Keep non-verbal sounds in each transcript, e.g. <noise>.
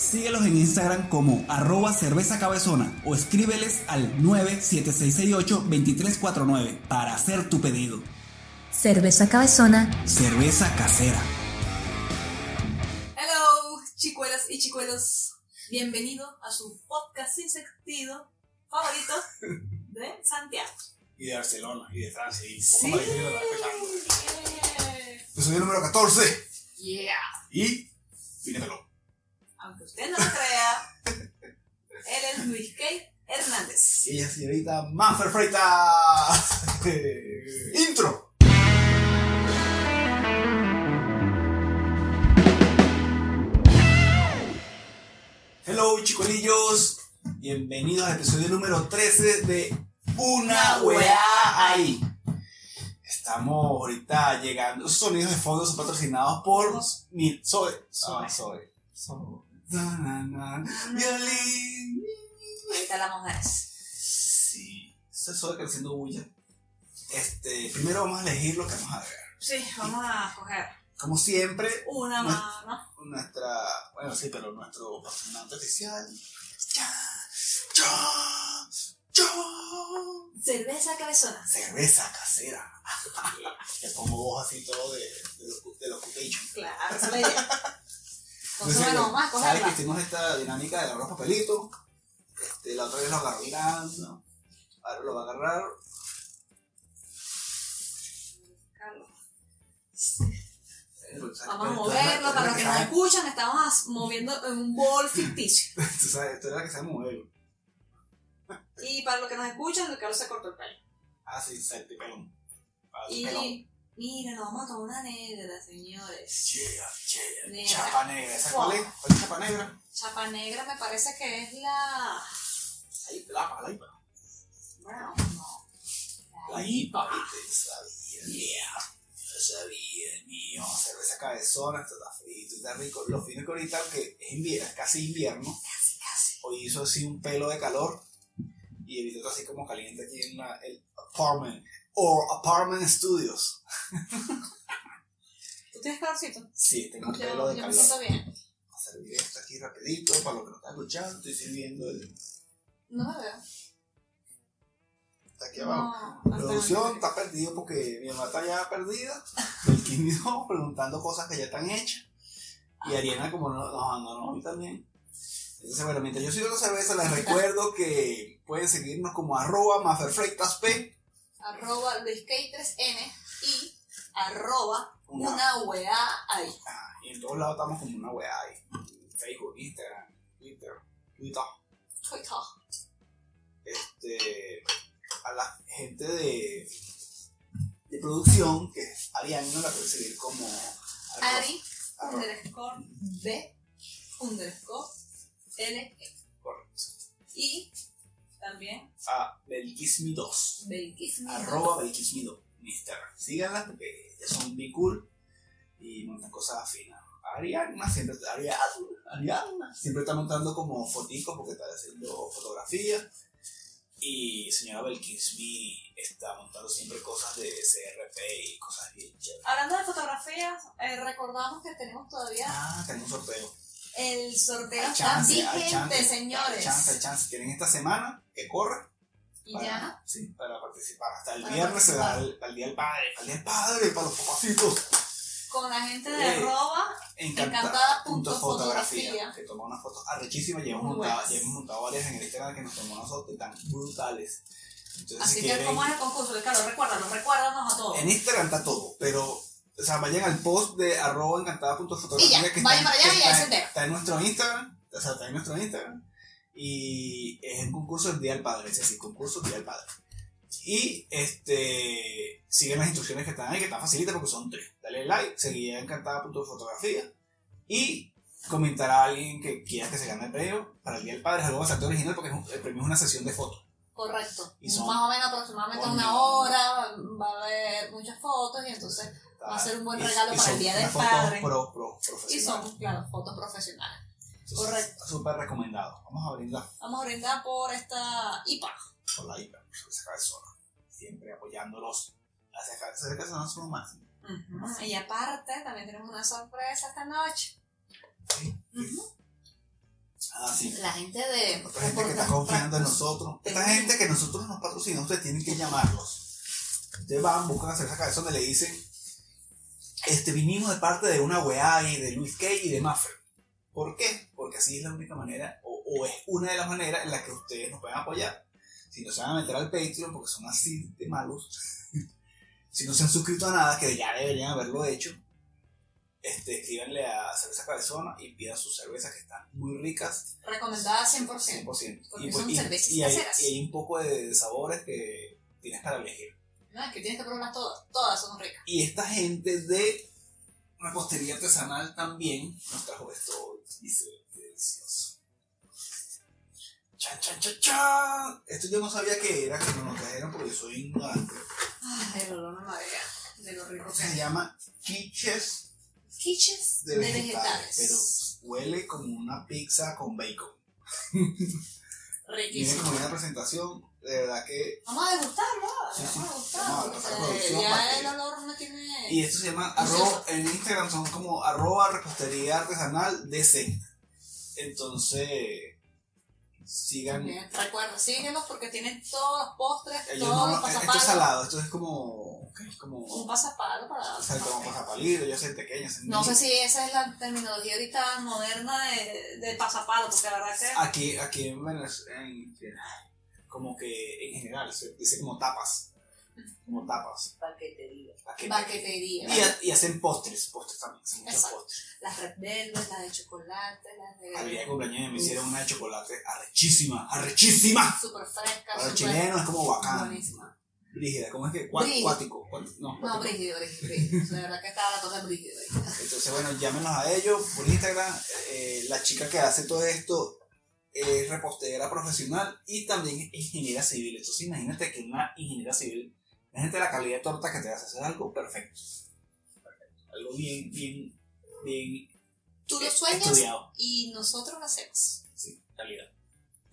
Síguelos en Instagram como arroba cerveza cabezona o escríbeles al 97668-2349 para hacer tu pedido. Cerveza Cabezona Cerveza casera. Hello, chicuelas y chicuelos. Bienvenido a su podcast sin sentido favorito de Santiago. y de Barcelona y de Francia y Sí. poco escuchando. Yeah. Episodio número 14 Yeah. y Pídetelo. Aunque usted no lo crea, él es Luis K. Hernández. Y ella señorita Manfer Freitas. <laughs> Intro. Hello chicolillos, bienvenidos al episodio número 13 de Una Weá Ahí. Estamos ahorita llegando, esos sonidos de fondo son patrocinados por mi Zoe. Zoe. Violín. Ahorita las mujeres. Sí, eso es Zoe creciendo bulla. Este, primero vamos a elegir lo que vamos a ver. Sí, vamos a coger Como siempre, una mano. nuestra, bueno sí, pero nuestro patrocinante oficial. Ya, ya, ya. Cerveza cabezona. Cerveza casera. <laughs> Le pongo voz así todo de, de, los- de los. Claro, esa es la idea. <laughs> Entonces, bueno, vamos a ¿Sabes que hicimos esta dinámica de agarrar papelito? Este, la otra vez lo agarró Miranda. Ahora lo va a agarrar. Carlos. Vamos a moverlo para los que nos escuchan. Estamos moviendo en un bol ficticio. <laughs> Tú sabes, eres la que sabe moverlo. Y para los que nos escuchan, Carlos se cortó el pelo. Ah, sí, sete pelón. Ah, pelón. Y mira, nos vamos a tomar una negra, señores. Yeah, yeah. Negra. Chapa negra. ¿Esa cuál es? ¿Cuál es chapa negra? Chapa negra me parece que es la. La la IPA. Bueno, no. La IPA, viste, sabía. Yeah. Yo sabía, mío. Cerveza cabezona, esto está frito y está rico. Lo fino que ahorita, que es invierno, es casi invierno. Casi, casi. Hoy hizo así un pelo de calor. Y ahorita está así como caliente aquí en la, el apartment. O apartment studios. ¿Tú tienes calorcito? Sí, tengo Yo, pelo de yo me calor. siento bien. Vamos a servir esto aquí rapidito para los que no están escuchando. Estoy sirviendo el. No me veo. Está aquí abajo. No, Producción está perdido porque mi mamá está ya perdida. El químico preguntando cosas que ya están hechas. Y Ariana, como no- nos abandonó hoy también. Entonces, bueno, mientras yo sigo la cerveza, les recuerdo que pueden seguirnos como arroba maferfreitasp. Arroba LuisK3N y arroba Una- una weá ahí. Ah, y en todos lados estamos como una weá ahí. Facebook, Instagram, Twitter, Twitter. Twitter. Este, a la gente de, de producción, que es Ariana, la pueden seguir como arroba- Ari arroba- underscore B underscore L E. correcto. Y también a Belkismi 2 Belkismi. arroba Belkismi 2 en Instagram. Síganlas porque ellas son bien cool y montan cosas finas Ariana siempre Ariana, Ariana siempre está montando como foticos porque está haciendo fotografía. Y señora Belkismi está montando siempre cosas de CRP y cosas bien chéveres. Hablando de fotografías, eh, recordamos que tenemos todavía ah tenemos un sorteo. el sorteo está vigente, chance, hay señores. chance, hay chance. Tienen esta semana que corre Y para, ya, sí, para participar. Hasta el Para viernes se da el, el Día del Padre, para el Día del Padre, para los papacitos. con la gente de Eh, arroba, Encantada. punto fotografía. Que toma unas fotos arrechísimas. Ya hemos, montado, buenas. ya hemos montado varias en el Instagram que nos tomó nosotros, están brutales. Entonces, así si que como es el concurso, Carlos, recuérdanos, recuérdanos a todos. en Instagram está todo, pero. O sea, vayan al post de arroba encantada punto fotografía. Y ya, que vayan está, para allá que está en nuestro Instagram. O sea, está en nuestro Instagram. Y es el concurso del Día del Padre. Es decir, concurso Día del Padre. Y este siguen las instrucciones que están ahí, que están facilitas porque son tres. Dale like, seguir encantada punto fotografía. Y comentar a alguien que quiera que se gane el premio. Para el Día del Padre es algo bastante original porque el premio es una sesión de fotos. Correcto. Y son- Más o menos aproximadamente una hora, va a haber muchas fotos y entonces Va a ser un buen Y- regalo y para el son Día del Padre. Pro, pro, y son, claro, fotos profesionales. Entonces, correcto. Súper recomendado. Vamos a brindar Vamos a brindar por esta IPA. por la IPA, por esa cabezona. Siempre apoyándolos. Las cervezas son lo máximo. Y aparte, también tenemos una sorpresa esta noche. Ujú. Ah, sí. La gente de. Otra gente que está confiando en nosotros. Esta gente que nosotros nos patrocinamos, ustedes tienen que llamarlos. Ustedes van, buscan hacer esa cabeza donde le dicen, este, vinimos de parte de una weá y de Luis Kay y de Maffer. ¿Por qué? Porque así es la única manera, o, o es una de las maneras en las que ustedes nos pueden apoyar. Si no se van a meter al Patreon, porque son así de malos, <laughs> si no se han suscrito a nada, que ya deberían haberlo hecho, este, escríbanle a Cerveza Cabezona y pidan sus cervezas que están muy ricas Recomendada 100%. 100%. Porque Y, pues, son y- cervezas y hay, y hay un poco de sabores que tienes para elegir. No, es que tienes que probarlas todas. Todas son ricas. Y esta gente de repostería artesanal también nos trajo esto dice, delicioso. Chan, chan, chan, chan. Esto yo no sabía que era, que nos lo trajeron porque yo soy ignorante. Ay, el olor me marea. De lo rico que Se llama quiches Quiches de, de, vegetales, vegetales. pero huele como una pizza con bacon. <laughs> Viene Riquísimo. como una presentación, de verdad que Vamos a degustarlo. Sí, sí. Vamos a producción ya el olor me tiene. Y esto se llama arroba, en Instagram son como arroba repostería artesanal DC. Entonces, sigan. Bien, Recuerda, síguelos porque tienen todos los postres, Ellos todos no, los esto es pasapalos. salado, esto es como. ¿qué? Es como. Un pasapalo para. o sea, como pasapalito, ya hacen pequeñas. hacen No sé si esa es la terminología ahorita moderna de, de pasapalo, porque la verdad que. Aquí, aquí en Venezuela, en- como que en general, se dice como tapas. Como tapas. Paquetería. Baquetería. Y, y hacen postres, postres también, hacen muchos Exacto. postres. Las red velvet, las de chocolate, las de de. cumpleaños me hicieron una de chocolate arrechísima, arrechísima. Súper frescas. Para los chilenos es como bacán. Buenísima. Brígida, ¿cómo es que? Cuático. No, No, brígido, brígido. De verdad que estaba la cosa brígida. Entonces, bueno, llámenos a ellos por Instagram. Eh, la chica que hace todo esto es repostera profesional y también es ingeniera civil. Entonces, imagínate que una ingeniera civil, imagínate la calidad de torta que te hace. Es algo perfecto. Perfecto. Algo bien, bien, bien Tú lo sueñas estudiado. y nosotros lo hacemos. Sí, calidad. <laughs>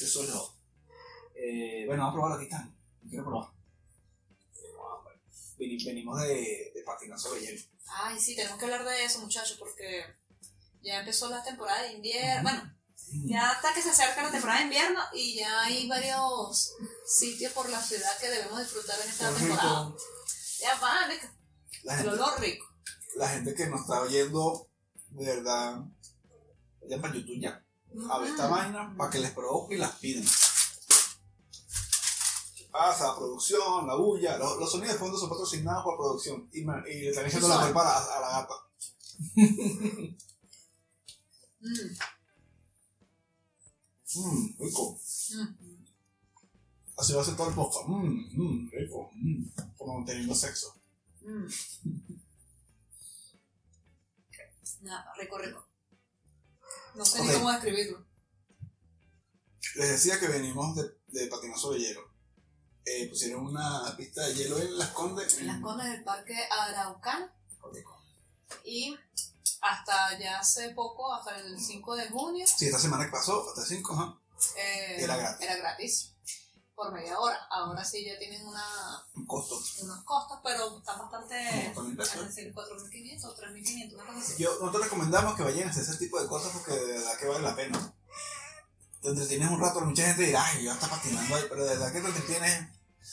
Eso es lo. Eh, bueno, vamos a probarlo aquí están. Quiero probar. Venimos de, de patinar sobre hielo. Ay, sí, tenemos que hablar de eso, muchachos, porque ya empezó la temporada de invierno. Bueno, ya hasta que se acerca la temporada de invierno y ya hay varios sitios por la ciudad que debemos disfrutar en esta temporada. Ya van, rico. La el gente, olor rico. la gente que nos está oyendo, de verdad, vayan para YouTube ya. A ver esta vaina para que les provoque y las piden. ¿Qué pasa? La producción, la bulla, los, los sonidos de fondo son patrocinados por producción. Y, me- y le están echando la culpa a a la gata. <laughs> Mm, Mmm, rico. mm. Así va a ser todo el podcast. Mmm, mmm, rico. Mmm, como teniendo sexo. Mm. Nada, rico, rico. No sé ni cómo describirlo. Les decía que venimos de, de patinar sobre hielo. Eh, pusieron una pista de hielo en Las Condes. En las condes del parque Araucano Rico. y hasta ya hace poco, hasta el 5 de junio, Sí, esta semana que pasó, hasta 5, ajá. eh, Era gratis. era gratis por media hora. Ahora sí ya tienen una, Un costo. unos costos, pero están bastante... Decir, 4.500 o 3.500, una cosa así. Yo, nosotros recomendamos que vayan a hacer ese tipo de cosas porque de verdad que vale la pena. Te entretienes un rato, mucha gente dirá, ay, ya está patinando ahí, pero de verdad que te entretienes.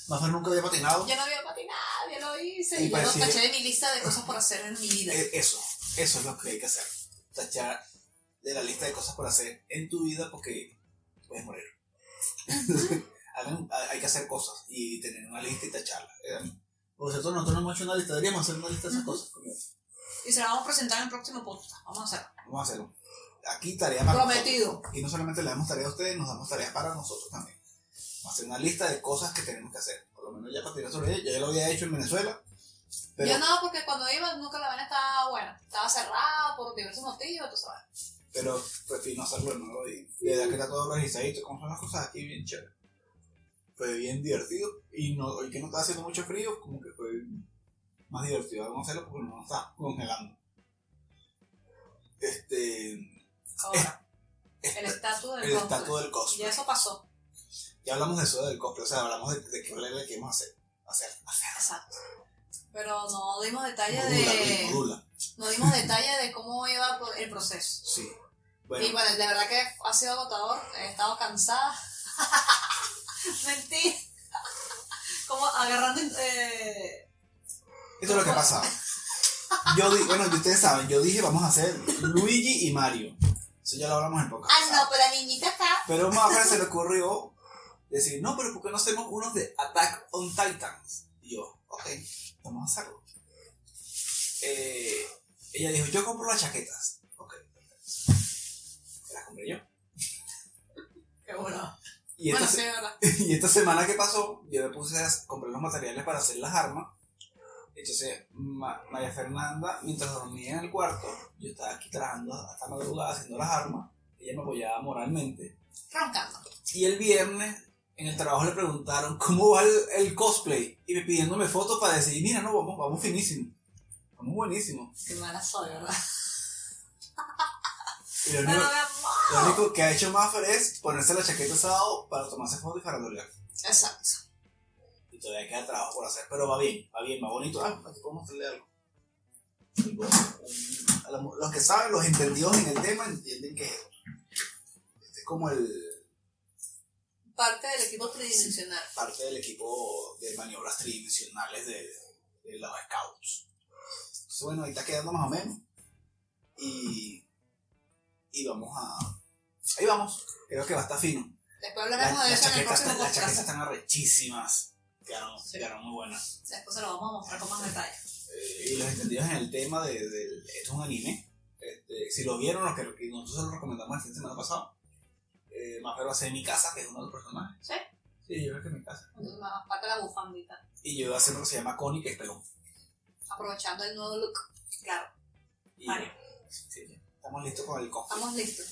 Más nunca había patinado. Yo no había patinado, ya lo hice Y y ya lo taché de mi lista de cosas por hacer en mi vida. Eh, Eso, eso es lo que hay que hacer. Tachar de la lista de cosas por hacer en tu vida porque puedes morir. <laughs> Hagan- hay que hacer cosas y tener una lista y tacharla. Eh, Por cierto, nosotros no hemos hecho una lista, deberíamos hacer una lista de esas cosas. como, Y se la vamos a presentar en el próximo podcast. Vamos a hacerlo. Vamos a hacerlo. Aquí tarea para Prometido. nosotros. Y no solamente le damos tarea a ustedes, nos damos tareas para nosotros también. Vamos a hacer una lista de cosas que tenemos que hacer. Por lo menos ya para tirar sobre ella. Ya lo había hecho en Venezuela. Pero, Yo no, porque cuando iba nunca la vaina estaba buena. Estaba cerrada por diversos motivos, tú sabes. pero prefiero hacerlo de nuevo y de verdad que está todo organizadito, como son las cosas aquí bien chévere. Fue bien divertido y no, hoy que no estaba haciendo mucho frío, como que fue más divertido. Vamos a hacerlo porque no nos está congelando. Este. Ahora, el estatus del el estatus del cosplay. Ya eso pasó. Ya hablamos de eso del cosplay, o sea, hablamos de, de qué le queremos hacer. Hacer, hacer. Exacto. Pero no dimos detalle de. No dimos detalle de cómo iba el proceso. Sí. Bueno, Y bueno, de verdad que ha sido agotador. He estado cansada. <laughs> Mentira. Como agarrando. Eh, esto es lo que ha pasado. Yo di, bueno, ustedes saben, yo dije vamos a hacer Luigi y Mario. Eso ya lo hablamos en poco. ah, no, pero la niñita acá. Pero a Mafra se le ocurrió decir, no, pero ¿por qué no hacemos unos de Attack on Titans? Y yo, ok, vamos a hacerlo. Eh, ella dijo, yo compro las chaquetas. Ok, perfecto. Las compré yo. <laughs> Qué bueno. Y Bueno, esta, sí, verdad. <laughs> y esta semana que pasó, yo me puse a comprar los materiales para hacer las armas. Entonces, Ma- María Fernanda, mientras dormía en el cuarto, yo estaba aquí trabajando hasta madrugada haciendo las armas. Ella me apoyaba moralmente. Roncando. Y el viernes en el trabajo le preguntaron cómo va el, el cosplay y me pidiéndome fotos para decir, mira, no, vamos, vamos finísimo. Vamos buenísimo. Qué mala soy, ¿verdad? Y lo único, lo que ha hecho Maffer es ponerse la chaqueta sábado para tomarse fotos y farandulear. Exacto. Y todavía queda trabajo por hacer, pero va bien, va bien, va bonito. Ah, aquí puedo mostrarle algo. La- Los que saben, los entendidos en el tema, entienden que este es como el Parte del equipo tridimensional. parte del equipo de maniobras tridimensionales de, de los scouts. Entonces, bueno, ahí está quedando más o menos. Y, y vamos a. Ahí vamos. Creo que va a estar fino. Después hablaremos de las eso en el chaquetas, próximo las chaquetas están arrechísimas. Quedaron, Sí. quedaron muy buenas. Después se lo vamos a mostrar con más detalle. Eh, y los entendidos en el tema de, del- esto es un anime. Este, si lo vieron, los que, nosotros se lo recomendamos de semana pasado. Eh, más pero hacer mi casa, que es uno de los personajes. ¿Sí? Sí, yo creo que es mi casa. Más parte de la bufandita. Y yo hacer uno que se llama Connie, que es pelón. Aprovechando el nuevo look. Claro, Y, Vale. sí, estamos listos con el cosplay. estamos listos.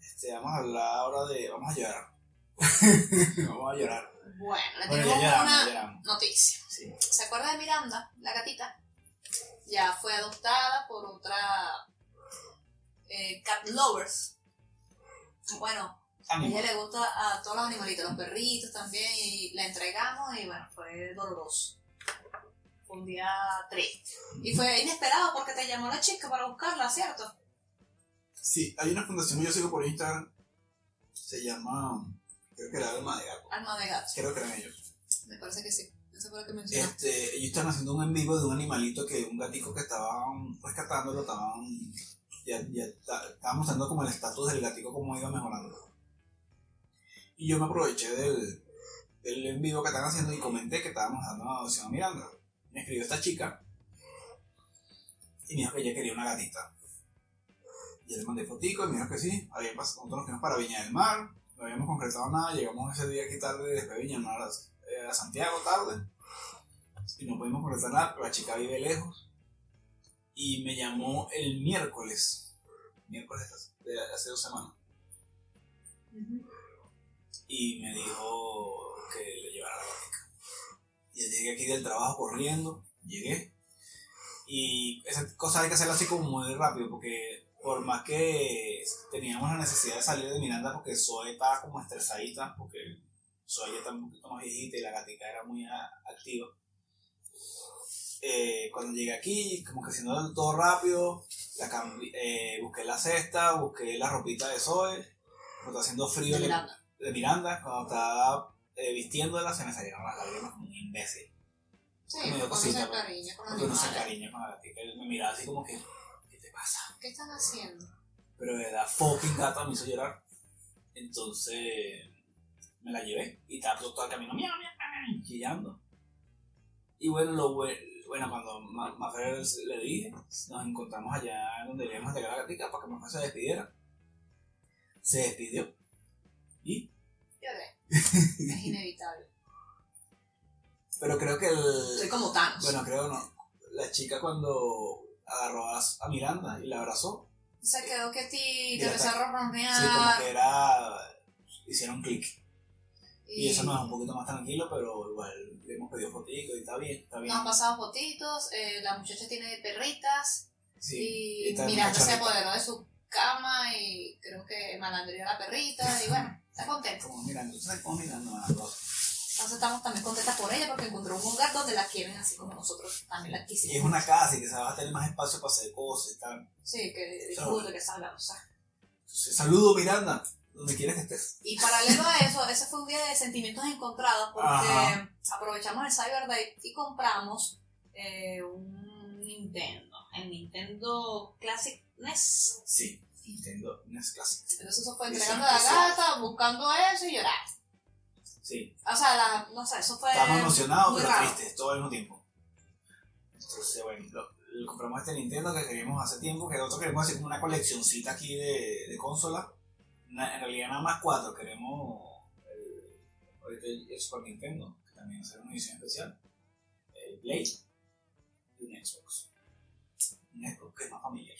Este, vamos a hablar ahora de. Vamos a llorar. <laughs> vamos a llorar. Bueno, le Bueno, tenemos lloramos, una lloramos. noticia. Sí. ¿Se acuerda de Miranda, la gatita? Ya fue adoptada por otra eh, cat lovers. Bueno, a ella le gusta a todos los animalitos, los perritos también, y la entregamos y bueno, fue doloroso. Fue un día triste. Y fue inesperado porque te llamó la chica para buscarla, ¿cierto? Sí, hay una fundación que yo sigo por Instagram. Se llama. Creo que era Alma de Gato. Alma de gato. Creo que eran ellos. Me parece que sí. Eso fue lo que mencionó. Este, ellos están haciendo un en vivo de un animalito que un gatico que estaban rescatándolo, estaban. Ya, ya estaban mostrando como el estatus del gatico, cómo iba mejorando. Y yo me aproveché del, del en vivo que están haciendo y comenté que estábamos dando una adopción a Miranda. Me escribió esta chica y me dijo que ella quería una gatita. Yo le mandé fotico y me dijo que sí. Había pasado, nosotros nos fuimos para Viña del Mar, no habíamos concretado nada, llegamos ese día aquí tarde después de Viña del Mar a, eh, Santiago tarde y no pudimos concretar nada, pero la chica vive lejos. Y me llamó el miércoles, miércoles de hace dos semanas. Y me dijo que le llevara la gatica. Y yo llegué aquí del trabajo corriendo, llegué, y esa cosa hay que hacerla así como muy rápido, porque por más que teníamos la necesidad de salir de Miranda, porque Zoe estaba como estresadita, porque Zoe ya está un poquito más viejita y la gatica era muy activa. Eh, cuando llegué aquí, como que haciendo todo rápido, la eh, busqué la cesta, busqué la ropita de Zoe, cuando está haciendo frío Miranda. De Miranda, cuando estaba eh, vistiéndola, se me salieron las lágrimas como un imbécil. Sí, Me dio cosita, Porque no se cariño con la gatica. Él me miraba así como que, ¿qué te pasa? ¿Qué están haciendo? Pero verdad, fucking gata me hizo llorar. Entonces, me la llevé y estaba todo, el camino, miau, miau, chillando. Y bueno, lo bue- bueno cuando Ma- Mafer le dije, nos encontramos allá donde a llegar a la gatica para que Mafer se despidiera. Se despidió. Y. es inevitable. <laughs> pero creo que el. Soy como Thanos. Bueno, creo no. la chica cuando agarró a, Miranda y la abrazó. Se quedó quietito, Mira, empezó a Sí, como que era. Hicieron clic. Y y eso nos da un poquito más tranquilo, pero igual le hemos pedido fotitos y está bien, está bien. Nos han pasado fotitos, eh, la muchacha tiene perritas Sí, y Miranda se apoderó de su cama y creo que malandrió a la perrita y bueno, <laughs> está contenta. Como mirando, ¿sabes cómo mirando a Rosa? Entonces estamos también contentas por ella porque encontró un lugar donde la quieren así como nosotros también la Y es quisimos. una casa y que se va a tener más espacio para hacer cosas y tal. Sí, que disfrute, que salga, o sea. Entonces, saludo Miranda, donde quieras que estés. Y paralelo a eso, ese fue un día de sentimientos encontrados porque Ajá. aprovechamos el Cyber Day y compramos eh, un Nintendo, el Nintendo Classic NES. Sí, Nintendo NES Classic. Entonces eso fue entregando la gata, buscando eso y llorar. Sí, O sea, la, no sé, eso fue estábamos emocionados, pero raro. tristes, todo al mismo tiempo. Entonces, bueno, lo- lo compramos este Nintendo que queríamos hace tiempo, que nosotros queremos hacer como una coleccioncita aquí de, de consolas. En realidad nada más cuatro, queremos el, ahorita el, el Super Nintendo, que también hacer una edición especial, el Play y un Xbox. Un Xbox que es más familiar.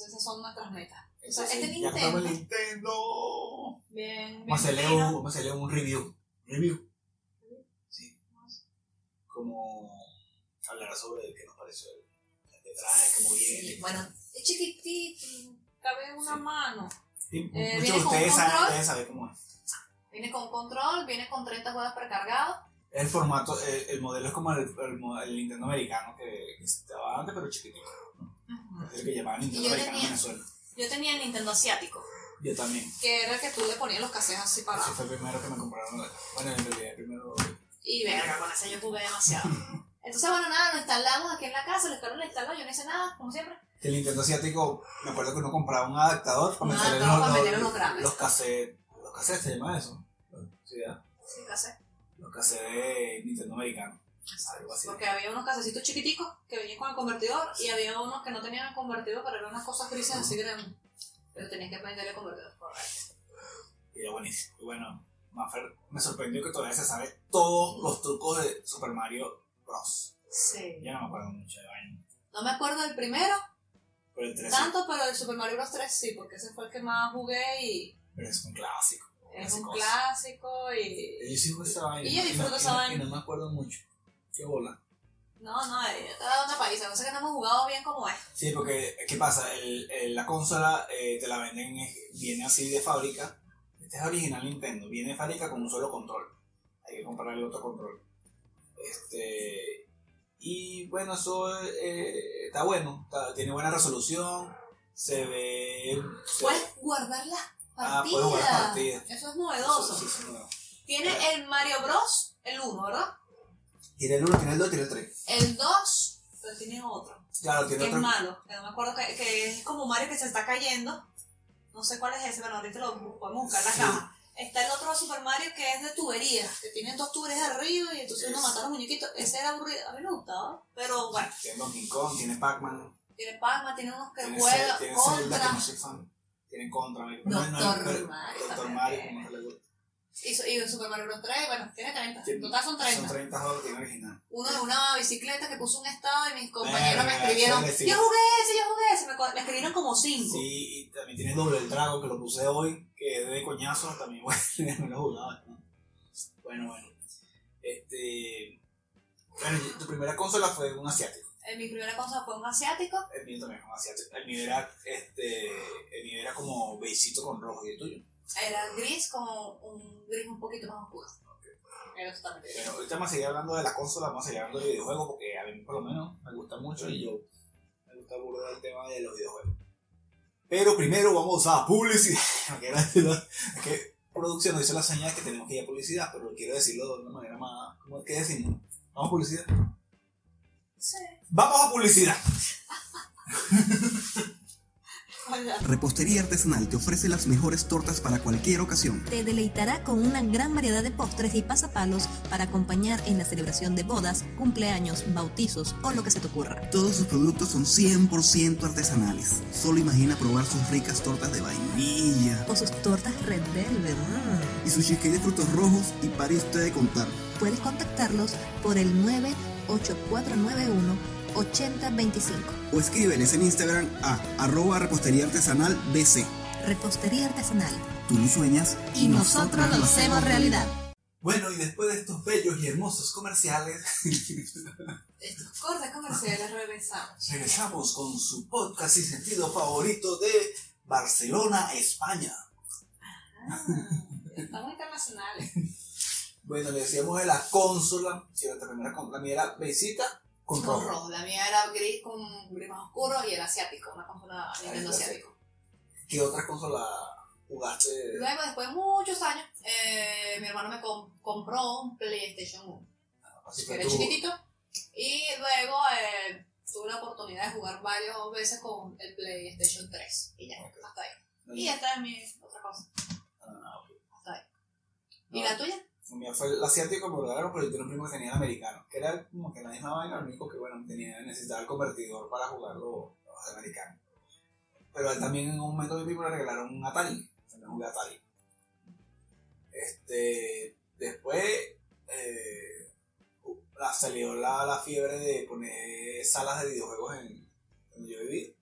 Entonces esas son nuestras metas. Eso O sea, sí, este ya compramos el Nintendo. Nintendo. Bien, bien. Vamos a hacerle un, vamos a hacerle un review. Review. Sí. Como hablar sobre qué nos pareció el, el detrás, cómo viene. Sí, bueno, es chiquitito, cabe una Sí. mano. Sí, eh, muchos de ustedes saben, saben cómo es. Viene con control, viene con 30 juegos precargados. El formato, el, el modelo es como el, el, el Nintendo americano que, que estaba antes, pero chiquitito. Es que Nintendo yo americano en tenía- Venezuela. Yo tenía el Nintendo asiático, Yo también. que era el que tú le ponías los cassettes así Ese parados. fue el primero que me compraron. Bueno, en realidad, el primero. Y verga, con ese yo jugué demasiado. <laughs> Entonces, bueno, nada, lo instalamos aquí en la casa, el Carlos lo instaló, yo no hice nada, como siempre. El Nintendo asiático, me acuerdo que uno compraba un adaptador para adaptador los, para los, los los cassettes. Los cassettes se llama eso. Sí, ¿verdad? Sí, cassette. Los cassettes de Nintendo americano. Algo así. Porque había unos casecitos chiquiticos que venían con el convertidor y había unos que no tenían el convertidor, pero eran unas cosas grises así grandes. Pero tenías que prenderle el convertidor. Correcto. Y era buenísimo. Y bueno, Maffer me sorprendió que todavía se sabe todos los trucos de Super Mario Bros. Sí. Ya no me acuerdo mucho de vaina. No me acuerdo del primero, Pero el 3 tanto, pero el Super Mario Bros. 3 sí, porque ese fue el que más jugué y pero es un clásico. es un Clásico. y... Yo sí jugué esa vaina. Y yo disfruto esa vaina. Y no me acuerdo mucho. Qué bola. No, no, eh, yo te dado una paisa, no sé que no hemos jugado bien como es. Sí, porque, ¿qué pasa? El, el- la consola eh, te la venden, eh, viene así de fábrica. Este es original Nintendo, viene de fábrica con un solo control. Hay que comprar el otro control. Este. Y bueno, eso eh, está bueno, está- tiene buena resolución, se ve. se- Puedes guardar las Ah, partidas. puedes guardar partidas. Eso es novedoso. eso-. Tiene el Mario Bros. El 1, ¿verdad? Tiene el 1, tiene el 2, tiene el 3. El 2, pero tiene otro. Claro, Que tiene es otro. malo. Que no me acuerdo que, que es como Mario que se está cayendo. No sé cuál es ese, bueno, ahorita lo podemos buscar en la Sí. caja. Está el otro Super Mario que es de tuberías, que tiene dos tuberías arriba y entonces uno Es- mata a los muñequitos. Ese era aburrido. A mí me gustaba. Pero bueno, Tiene Donkey Kong, tiene Pac-Man, tiene Pac-Man, tiene unos que tiene, juega Zelda, tiene Zelda, que contra. no soy fan. Tiene contra. No, Doctor no, pero- Mario Doctor también Mario, tiene. como se le gusta. Y, y Super Mario Bros. 3, bueno, tiene 30. Tiene- En total son 30. Son 30 juegos que tiene original. Uno de una bicicleta que puso un estado y mis compañeros me escribieron, yo jugué ese, yo jugué ese, me, me escribieron como 5. Sí, y también tiene Doble el Dragon, que lo puse hoy, que es de coñazo, también <laughs> bueno, no lo jugaba. ¿no? Bueno, bueno. Este. Bueno, tu primera consola fue un asiático. En mi primera consola fue un asiático. El mío también fue un asiático. El mío era, este, el mío era como beigito con rojo y el tuyo. Era gris con un gris un poquito más oscuro. Era totalmente gris. Pero ahorita vamos a seguir hablando de la consola, vamos a seguir hablando de videojuegos, porque a mí por lo menos me gusta mucho y yo me gusta burda el tema de los videojuegos. Pero primero vamos a publicidad. <laughs> Es que producción nos hizo la señal que tenemos que ir a publicidad, pero quiero decirlo de una manera más. ¿Cómo es que decimos? Vamos a publicidad. Sí. Vamos a publicidad. <laughs> Repostería Artesanal te ofrece las mejores tortas para cualquier ocasión. Te deleitará con una gran variedad de postres y pasapalos para acompañar en la celebración de bodas, cumpleaños, bautizos o lo que se te ocurra. Todos sus productos son 100% artesanales. Solo imagina probar sus ricas tortas de vainilla O sus tortas Red Velvet. mm. y su cheesecake de frutos rojos y pare usted de contar. Puedes contactarlos por el 8491-8025. O escríbeles en Instagram a arroba repostería artesanal BC. Repostería Artesanal. Tú lo sueñas Y nosotros lo hacemos realidad. Bueno, y después de estos bellos y hermosos comerciales, <laughs> Estos cortes comerciales regresamos. regresamos con su podcast y sentido favorito de Barcelona, España. Ah, estamos internacionales. <laughs> Bueno, le decíamos de la consola, si la primera la mía era besita con rojo. rojo. La mía era gris con gris más oscuro y era asiático, una consola Nintendo asiático. ¿Qué otra consola jugaste? Luego, después de muchos años, eh, mi hermano me com- compró un PlayStation 1, Así que fue era chiquitito. Y luego eh, tuve la oportunidad de jugar varias veces con el PlayStation 3. Y ya, hasta ahí. Y esta es mi otra cosa. Ah. Hasta ahí. ¿Y No, la tuya? La mía fue el asiático, me lo regalaron, pero yo tenía un primo que tenía el americano, que era como que la misma vaina, lo único que bueno, tenía, necesitaba el convertidor para jugar los, los americanos. Pero él también en un momento mi primo le regalaron un Atari, también jugué Atari. Este, después eh, salió la, la fiebre de poner salas de videojuegos en donde yo vivía.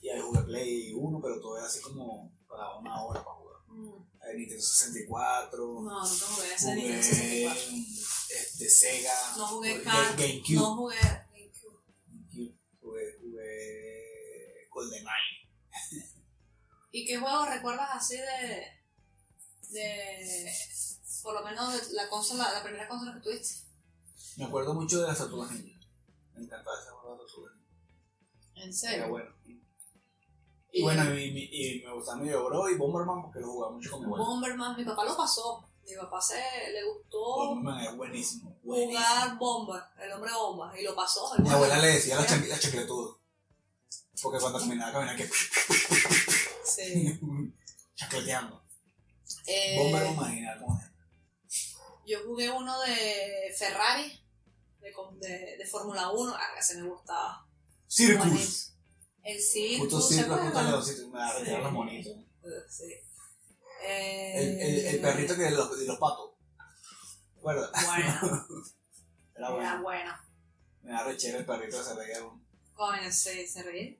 Y ahí jugué Play 1, pero todo era así como para una hora para jugar. Nintendo 64. No, nunca jugué ese Jugué Nintendo 64. este, Sega. No jugué GameCube. No jugué GameCube. GameCube, Jugué, jugué GoldenEye. ¿Y qué juegos recuerdas así de. de. por lo menos de la consola, la primera consola que tuviste? Me acuerdo mucho de las tortugas ninja. Me encantaba ese juego de las tortugas ninja. En Era serio. bueno. Y bueno, y, y- y me gustaba Medio Bro y Bomberman porque lo jugaba mucho con mi abuelo. Bomberman, mi papá lo pasó. Mi papá se le gustó Bomberman es buenísimo. buenísimo. jugar Bomber, el hombre bomba, y lo pasó. Mi abuela le decía la, chancla- la chacletudo. Porque cuando terminaba caminaba que Sí. <laughs> chacleteando. Eh, Bomberman marginal, ¿cómo se llama? yo jugué uno de Ferrari, de, de, de Fórmula 1, ah, ese me gustaba. Circus. El Circus, Puto ¿se circo, acuerdan? leoncito. Me da retirar Sí. los monitos. Sí. Eh, El, el, el perrito que de los, de los patos. ¿Recuerdas? <laughs> Bueno, Era era bueno. bueno. Me da rechera el perrito que se reía. uno. Coño, sí, se reía.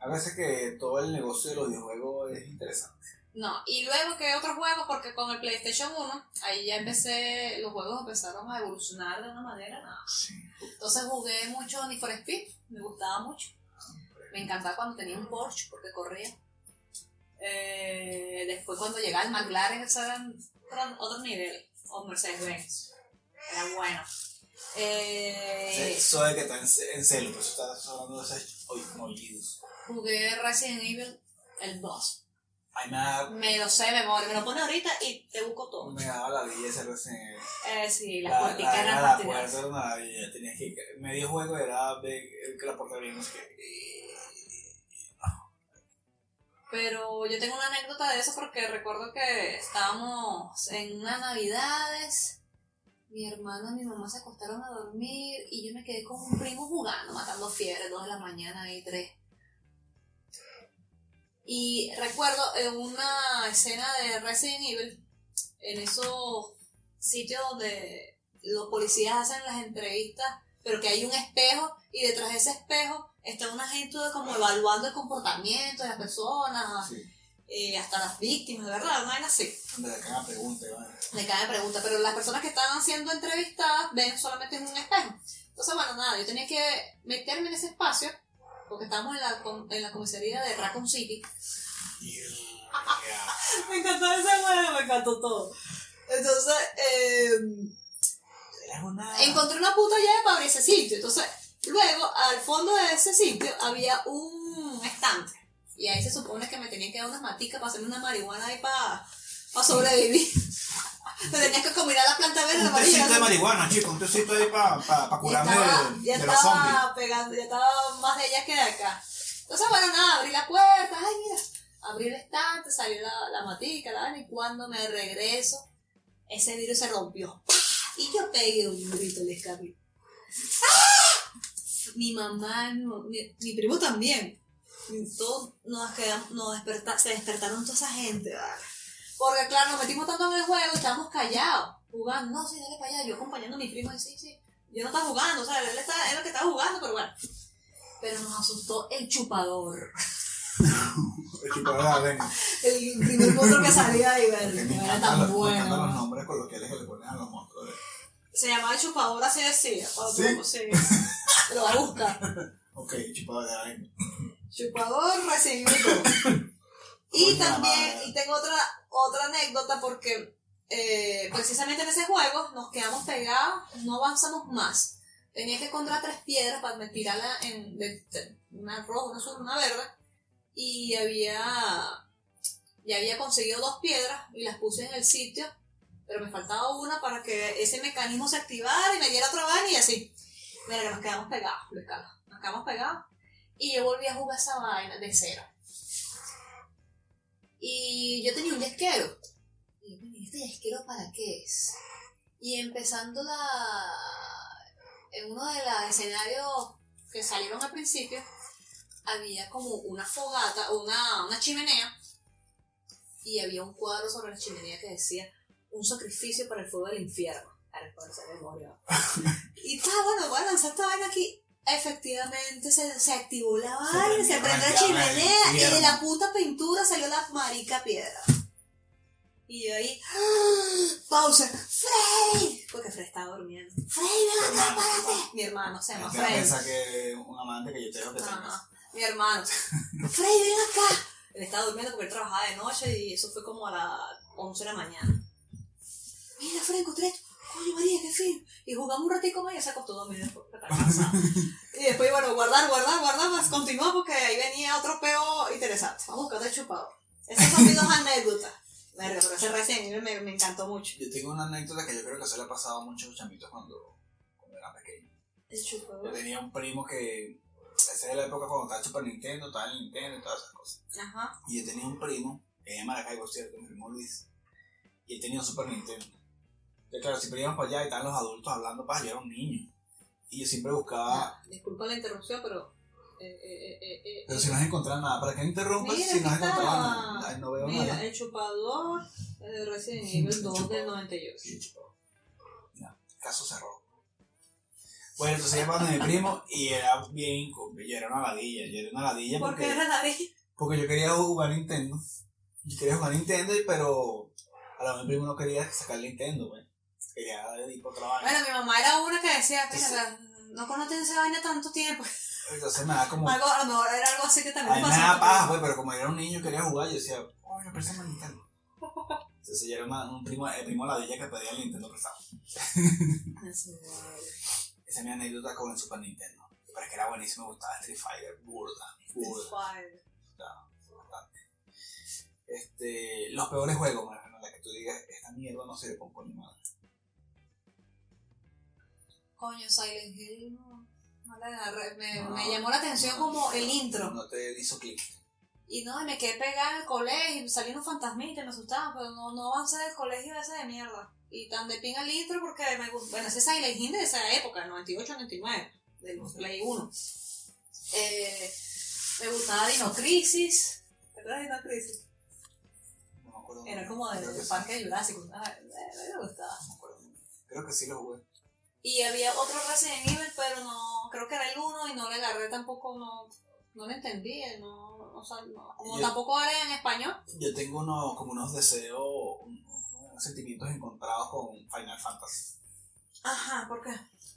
A veces que todo el negocio de los videojuegos es interesante. No, y luego que otros juegos, porque con el PlayStation 1, ahí ya empecé, los juegos empezaron a evolucionar de una manera, no. Sí. Entonces jugué mucho Need for Speed, me gustaba mucho. Me encantaba cuando tenía un Porsche porque corría. Eh, después cuando llegaba el McLaren, eso era otro, nivel. O Mercedes-Benz. Era bueno. Eh, Eso de que está en, ce- en celo, pero eso está hablando de esos hoy mollidos. Jugué Resident Evil el 2. Ay, me da- Me lo sé de memoria, me lo pone ahorita y te busco todo. me daba la vida ese recién. Eh, sí, las La, puerticas la, eran la, puerta era una maravilla. Tenías que. Medio juego era ver que la puerta abría, no sé qué. Pero yo tengo una anécdota de eso porque recuerdo que estábamos en unas navidades, mi hermano y mi mamá se acostaron a dormir y yo me quedé con un primo jugando, matando fiebre, dos de la mañana y tres. Y recuerdo en una escena de Resident Evil, en esos sitios donde los policías hacen las entrevistas, pero que hay un espejo y detrás de ese espejo está una gente como evaluando el comportamiento de las personas, Sí. eh, hasta las víctimas, de verdad, no hay así. Le cagan preguntas, vaina. Pero las personas que estaban siendo entrevistadas ven solamente en un espejo. Entonces, bueno, nada, yo tenía que meterme en ese espacio, porque estábamos en la, en la comisaría de Raccoon City. Yeah. <laughs> Me encantó ese juego, me encantó todo. Entonces, eh, una. encontré una puta llave para abrir ese sitio. Entonces, luego, al fondo de ese sitio había un estante. Y ahí se supone que me tenían que dar unas maticas para hacerme una marihuana ahí para, para sobrevivir. <laughs> me tenías que combinar la planta verde Un tecito de marihuana, chico, un tecito ahí para pa, curarme estaba, de, ya de los zombies. estaba pegando, ya estaba más de allá que de acá. Entonces, bueno, nada, abrí la puerta, ay, mira, abrí el estante, salió la, la matica, la y cuando me regreso, ese vidrio se rompió. Y yo pegué un grito en el escape. ¡Ah! Mi mamá, mi, mi- primo también. Todos nos quedamos, nos desperta- se despertaron toda esa gente. Porque claro, nos metimos tanto en el juego y estábamos callados, jugando, no, sí, dale para allá, yo acompañando a mi primo, y sí, sí, Yo no estaba jugando, o sea, él, estaba, él lo que estaba jugando, pero bueno. Pero nos asustó el chupador. <laughs> El chupador de. El primer monstruo que salía de ver. No era tan los, me encantan los bueno. nombres coloquiales que le ponen a los monstruos. Se llamaba el chupador, así decía. Cuando ¿Sí? tú- sí. Lo va a buscar. <laughs> Ok, chupador de arena. Chupador recién <laughs> Y también, y tengo otra, otra anécdota porque eh, precisamente en ese juego nos quedamos pegados, no avanzamos más. Tenía que encontrar tres piedras para tirarla en de- de- una roja, una azul, una verde. Y había, ya había conseguido dos piedras y las puse en el sitio, pero me faltaba una para que ese mecanismo se activara y me diera otra vaina y así. Mira que nos quedamos pegados, Luis Carlos. Nos quedamos pegados. Y yo volví a jugar esa vaina de cero. Y yo tenía un yesquero. Y yo, "Coño, ¿y ¿este yesquero para qué es? Y empezando la. En uno de los escenarios que salieron al principio, había como una fogata, una chimenea, y había un cuadro sobre la chimenea que decía: Un sacrificio para el fuego del infierno. <laughs> Y está bueno, voy a lanzar esta vaina aquí. Efectivamente, se, se activó la vaina, se prendió la chimenea y de la puta pintura salió la marica piedra. Y yo ahí, <gasps> ¡ah! pausa, ¡Freddy! Porque Freddy estaba durmiendo. ¡Freddy, ven acá, párate! Mi hermano se llama Te va a Freddy. pensar que un amante que yo tengo que tengas. Ajá. Mi hermano. <laughs> Freddy, ven acá. Él estaba durmiendo porque él trabajaba de noche y eso fue como a las 11 de la mañana. Mira, Freddy, encontré esto. Coño, María, qué fin. Y jugamos un ratico más y ya se acostó porque estaba cansado. y después, bueno, guardar, guardar, guardar, más continuó porque ahí venía otro peo interesante. Vamos a buscar el chupador. Esas son mis dos <laughs> anécdotas. Verga, pero ese recién me, me encantó mucho. Yo tengo una anécdota que yo creo que se le ha pasado a muchos chamitos cuando, cuando eran pequeños. El Yo chupador. tenía un primo que. Esa es la época cuando estaba Super Nintendo, estaba el Nintendo y todas esas cosas. Ajá. Y yo tenía un primo, que es de Maracaibo, ¿cierto? Mi primo Luis. Y él tenía un Super Nintendo. Entonces, claro, siempre íbamos para allá y estaban los adultos hablando para yo era un niño. Y yo siempre buscaba. Ya, Disculpa la interrupción, pero. Eh, eh, eh, eh, Pero si no has encontrado nada, ¿para qué interrumpes Mira, si no has encontrado nada? Ay, no veo Mira, nada. el chupador eh, Resident Evil El 2 chupador. del 98. Sí, chupado. Ya, caso cerrado. Bueno, entonces llamaba a mi primo y era bien, yo era una ladilla, yo era una ladilla ¿Por porque, qué era la de porque yo quería jugar Nintendo. Yo quería jugar Nintendo, pero a la mi primo no quería sacar Nintendo, güey. Quería ir por otra vaina. Bueno, mi mamá era una que decía, mira, no conoces esa vaina tanto tiempo. <laughs> Entonces me da como. Algo, a lo mejor era algo así que A también mí me da paz, güey, pero como yo era un niño y quería jugar, yo decía, oye, préstame el Nintendo. Entonces yo era una- un primo, el primo ladilla que pedía el Nintendo prestado. <laughs> Esa es mi anécdota con el Super Nintendo. Pero es que era buenísimo, me gustaba Street Fighter, burda, burda, bastante. Este, los peores juegos, Mariano, la que tú digas, esta mierda no sirve con coño madre. Coño, Silent Hill no, no le agarré. Me, No, me llamó la atención no, como el intro. No te hizo clic. Y no, me quedé pegada el colegio, y salieron fantasmitas y me asustaban, pero no, no avancé del colegio ese de mierda. Y tan de pinga el intro porque me gusta. Bueno, ese Silent Hill de esa época, 98, 99, del Play 1. Eh, me gustaba Dino Crisis. ¿Te acuerdas de Dino Crisis? No me acuerdo. Era como del sí, parque Jurásico. Ah, eh, me gustaba. no me acuerdo. Creo que sí lo jugué. Y había otro Resident Evil, pero no, creo que era el 1 y no le agarré tampoco, no, no lo entendí, no, o sea, no- como Yo- tampoco era en español. Yo tengo unos, como unos deseos, un- unos sentimientos encontrados con Final Fantasy. Ajá, ¿por qué?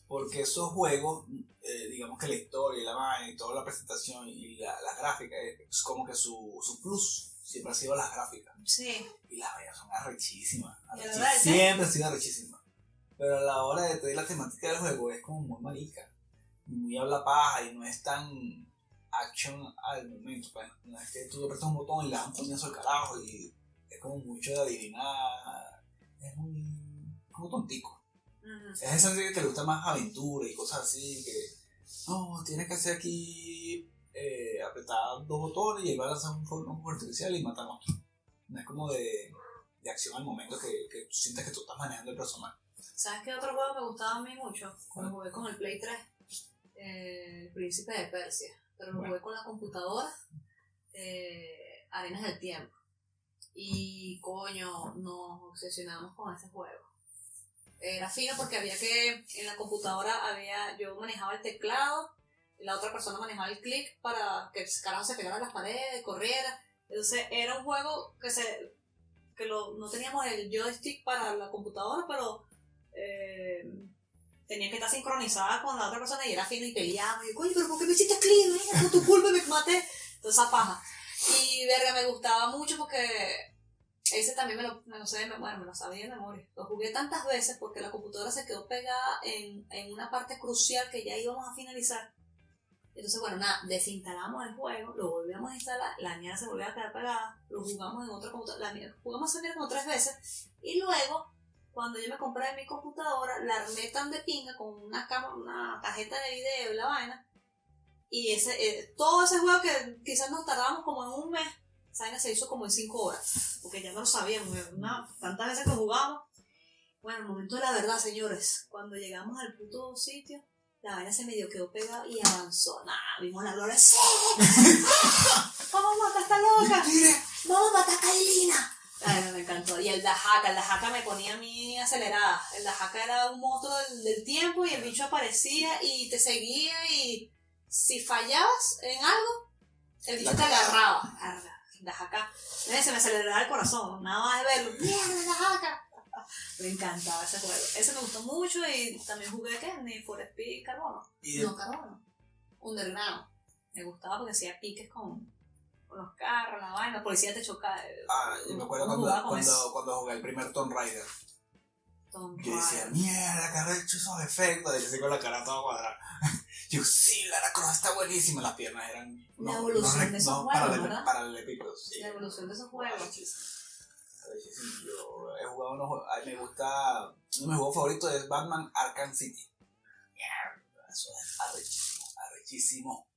Porque esos juegos, eh, digamos que la historia y la vaina y toda la presentación y la, las gráficas, es como que su, su plus siempre ha sido las gráficas. Sí. Y las vainas son arrechísimas. ¿Y la? Siempre han sido arrechísimas. Pero a la hora de tener la temática del juego es como muy marica. Y muy habla paja y no es tan action al momento. Pues. No es que tú le prestas un botón y le das un coñazo al carajo y es como mucho de adivinar. Es muy como tontico. Ujú. Es ese sentido que le gusta más aventura y cosas así, que no, tienes que hacer aquí, eh, apretar dos botones y él va a lanzar un fuego artificial y matar a otro. No es como de, de acción al momento que, que tú sientes que tú estás manejando el personaje. ¿Sabes qué otro juego me gustaba a mí mucho? Lo jugué con el Play 3, eh, El Príncipe de Persia, pero lo Bueno. jugué con la computadora, eh, Arenas del Tiempo. Y coño, nos obsesionamos con ese juego. era fino porque había que, en la computadora había, yo manejaba el teclado, y la otra persona manejaba el clic para que el carajo se pegara a las paredes, corriera. Entonces era un juego que se que lo, no teníamos el joystick para la computadora, pero eh, tenía que estar sincronizada con la otra persona y era fino y peleaba. Y yo, coño, pero ¿por qué me hiciste clic? Mira, por tu culpa me maté. Toda esa paja. Y verga, me gustaba mucho porque ese también me lo, me lo sé memoria, me lo sabía de memoria. Lo jugué tantas veces porque la computadora se quedó pegada en, en una parte crucial que ya íbamos a finalizar. Entonces, bueno, nada, desinstalamos el juego, lo volvíamos a instalar, la mierda se volvía a quedar pegada, lo jugamos en otra computadora, la jugamos esa mierda como tres veces, y luego, cuando yo me compré mi computadora, la armé tan de pinga con una cámara, una tarjeta de video y la vaina, y ese, eh, todo ese juego que quizás nos tardábamos como en un mes, vaina se hizo como en cinco horas, porque ya no lo sabíamos, tantas veces que jugamos. Bueno, el momento de la verdad, señores, cuando llegamos al puto sitio, la vaina se medio quedó pegada y avanzó. Nada, vimos la gloria. ¡Sí! <laughs> ¡Vamos a matar a esta loca! ¡Vamos a matar a Kailina! Ay, me encantó. Y el Dajaka, el Dajaka me ponía a mí acelerada. El Dajaka era un monstruo del, del tiempo y el bicho aparecía y te seguía y si fallabas en algo, el bicho te agarraba. Dajaka. Se me aceleraba el corazón, nada más de verlo. ¡Mierda, Dajaka! <laughs> Me encantaba ese juego. Ese me gustó mucho y también jugué que Need for Speed Carbono. Y No, Carbono. Underground. Me gustaba porque hacía piques con, con los carros, la vaina. La policía te chocaba. Ah, yo me acuerdo cuando, jugaba cuando, cuando jugué el primer Tomb Raider. Tomb Yo decía, mierda, que arrecho esos efectos. Y yo así con la cara toda cuadrada. <laughs> Yo, sí, Lara Croft está buenísima. Las piernas eran. La evolución de esos juegos, ¿verdad? Paralelepípedos, sí. La evolución de esos juegos. Arrechísimo. Yo he jugado unos juegos. Me gusta. Uno de mis juegos favoritos es Batman Arkham City. Mierda, eso es arrechísimo. Arrechísimo.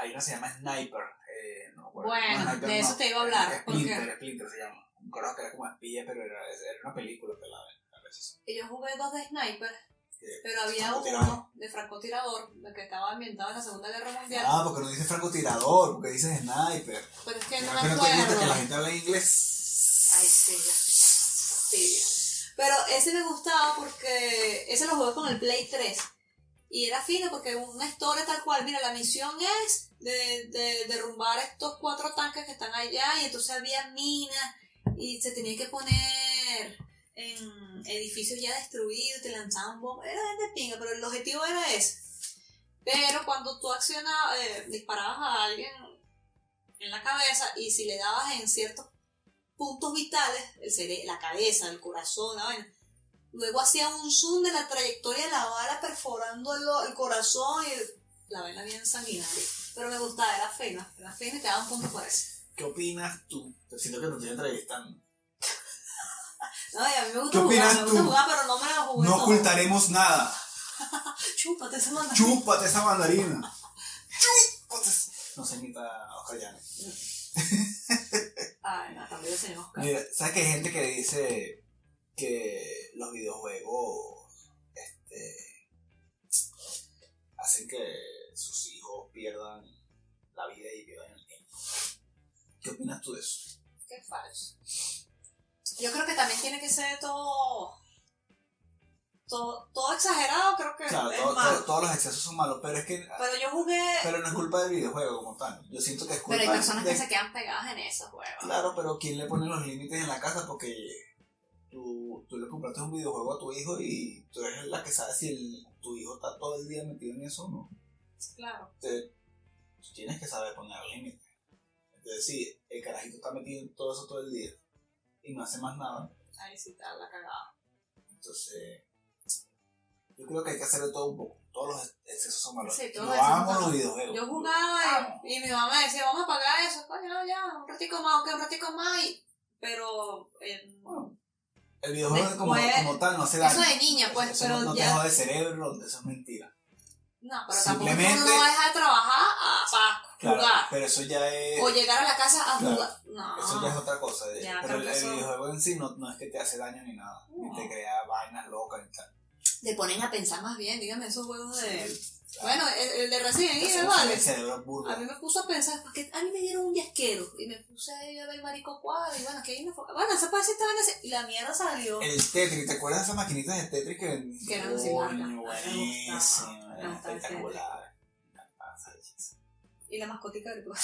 Hay una que se llama Sniper. Eh, no, acuerdo. Bueno, No, Sniper de eso te iba a hablar, Splinter, porque- Splinter se llama. Un carajo que era como espía, pero era, era una película pelada. arrechísimo. Y yo jugué dos de Sniper, Sí. pero había uno de francotirador, que estaba ambientado en la Segunda Guerra Mundial. Ah, porque no dice francotirador, porque dice sniper. Pero es que no No me no gusta que la acuerdo. gente habla inglés. Ay, sí, ya. Sí. Pero ese me gustaba porque ese lo jugué con el Play 3. Y era fino porque una historia tal cual. Mira, la misión es de, de derrumbar estos cuatro tanques que están allá. Y entonces había minas. Y se tenía que poner en edificios ya destruidos. Te lanzaban bombas. Era de pinga, pero el objetivo era ese. Pero cuando tú accionabas, eh, disparabas a alguien en la cabeza. Y si le dabas en ciertos puntos vitales, el cere- la cabeza, el corazón, la vaina. Luego hacía un zoom de la trayectoria de la bala perforando el, el corazón y la vaina bien sanguinaria. Pero me gustaba, era fina, era fina y te daba un punto por eso. ¿Qué opinas tú? Te siento que te estoy entrevistando. <laughs> No, y a mí me gusta ¿Qué jugar, opinas me gusta tú? jugar, pero no me la jugué No todo. ocultaremos nada. Chúpate esa manda. Chúpate esa mandarina. Chúpate. esa- <laughs> No se imita a Oscar Llanes. Ay, no, también el señor Oscar. Mira, ¿sabes que hay gente que dice que los videojuegos este, hacen que sus hijos pierdan la vida y pierdan el tiempo? ¿Qué opinas tú de eso? Qué falso. Yo creo que también tiene que ser todo. Todo, todo exagerado, creo que Claro, es todo- malo. todo- todos los excesos son malos, pero es que Pero yo jugué. pero no es culpa del videojuego como tal. Yo siento que es culpa Pero hay personas de- que se quedan pegadas en esos juegos. Claro, pero ¿quién le pone los límites en la casa? Porque tú, tú le compraste un videojuego a tu hijo y tú eres la que sabe si el- tu hijo está todo el día metido en eso o no. Claro. Tú tienes que saber poner límites. Entonces, si el carajito está metido en todo eso todo el día y no hace más nada, Ahí sí está la cagada. entonces yo creo que hay que hacer de todo un poco. Todos los excesos son malos. Sí, todos Yo los amo videojuegos. Yo jugaba y, y mi mamá decía, vamos a pagar eso. Coño, no, ya, un ratico más, ok, un ratico más. y- pero eh, Bueno, el videojuego como, como tal no hace daño. eso de niña, pues, Eso pero no, no te ya. jode cerebro, eso es mentira. No, pero tampoco Simplemente- uno no va a dejar de trabajar para Claro, jugar. pero eso ya es. O llegar a la casa a Claro. jugar. No. Eso ya es otra cosa. eh, Ya, pero el, videojuego en sí no, no es que te hace daño ni nada. Ni te crea vainas locas ni tal. Te ponen a pensar más bien, dígame esos juegos de Bueno, el, el de Resident Evil, vale. A mí me puso a pensar, porque a mí me dieron un yasquero y me puse a ver Marico Cuadro y bueno, que ahí me fue. Bueno, puede decir esta vaina y la mierda salió. El Tetris, ¿te acuerdas de esas maquinitas de Tetris que vendían? Que eran sin espectacular. Y la mascotica virtual.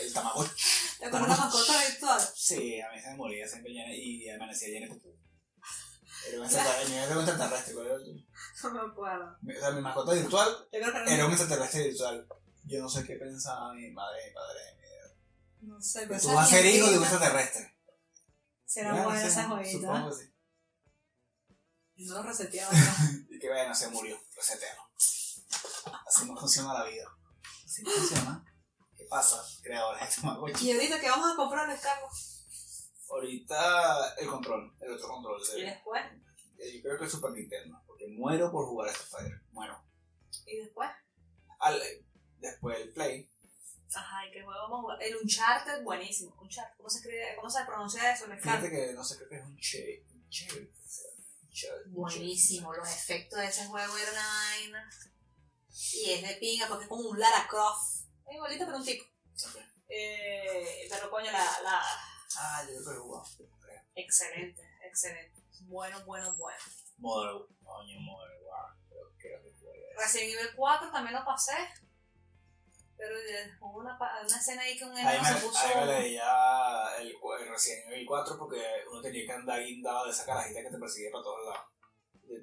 El Tamagotchi. ¿Te acuerdas de la mascota virtual? Sí, a mí se me moría siempre llena y amanecía llena de. Era un extraterrestre, ¿cuál era el tuyo? <laughs> No me acuerdo. Mi- O sea, mi mascota virtual era un extraterrestre virtual. Yo no sé qué pensaba mi madre y mi padre. no sé, pero Tú vas a ser hijo de un extraterrestre. Será Bueno, esa Supongo joyita. que sí. No lo reseteaba. <laughs> Y que bueno, se murió. Resetero. Así no funciona la vida. Así no funciona. ¿Qué pasa, creadores de Tamagotchi? y ahorita que vamos a comprar cargo. Ahorita el control, el otro control. Y De, después, eh, yo creo que el Super Nintendo. Porque muero por jugar a Street Fighter. Muero. y después. Al, después el Play. Ajá, ¿y qué juego vamos a jugar? El Uncharted, buenísimo. Uncharted, ¿cómo se escribe? ¿Cómo se pronuncia eso? Fíjate que no sé, creo que es un Che. Un Che. Buenísimo, los efectos de ese juego eran una vaina. Y es de pinga porque es como un Lara Croft. Es igualito pero un tipo. Ok. Eh, pero coño, la, la... Ah, yo creo que creo. Excelente, excelente. Bueno, bueno, bueno. Modern. Coño, Modern War. Creo, creo que jugué. Resident Evil 4 también lo pasé. Pero hubo una, pa- una escena ahí que un Ahí enano me, se puso. ahí me leía el, el Resident Evil 4 porque uno tenía que andar guindado de esa carajita que te perseguía para todos lados.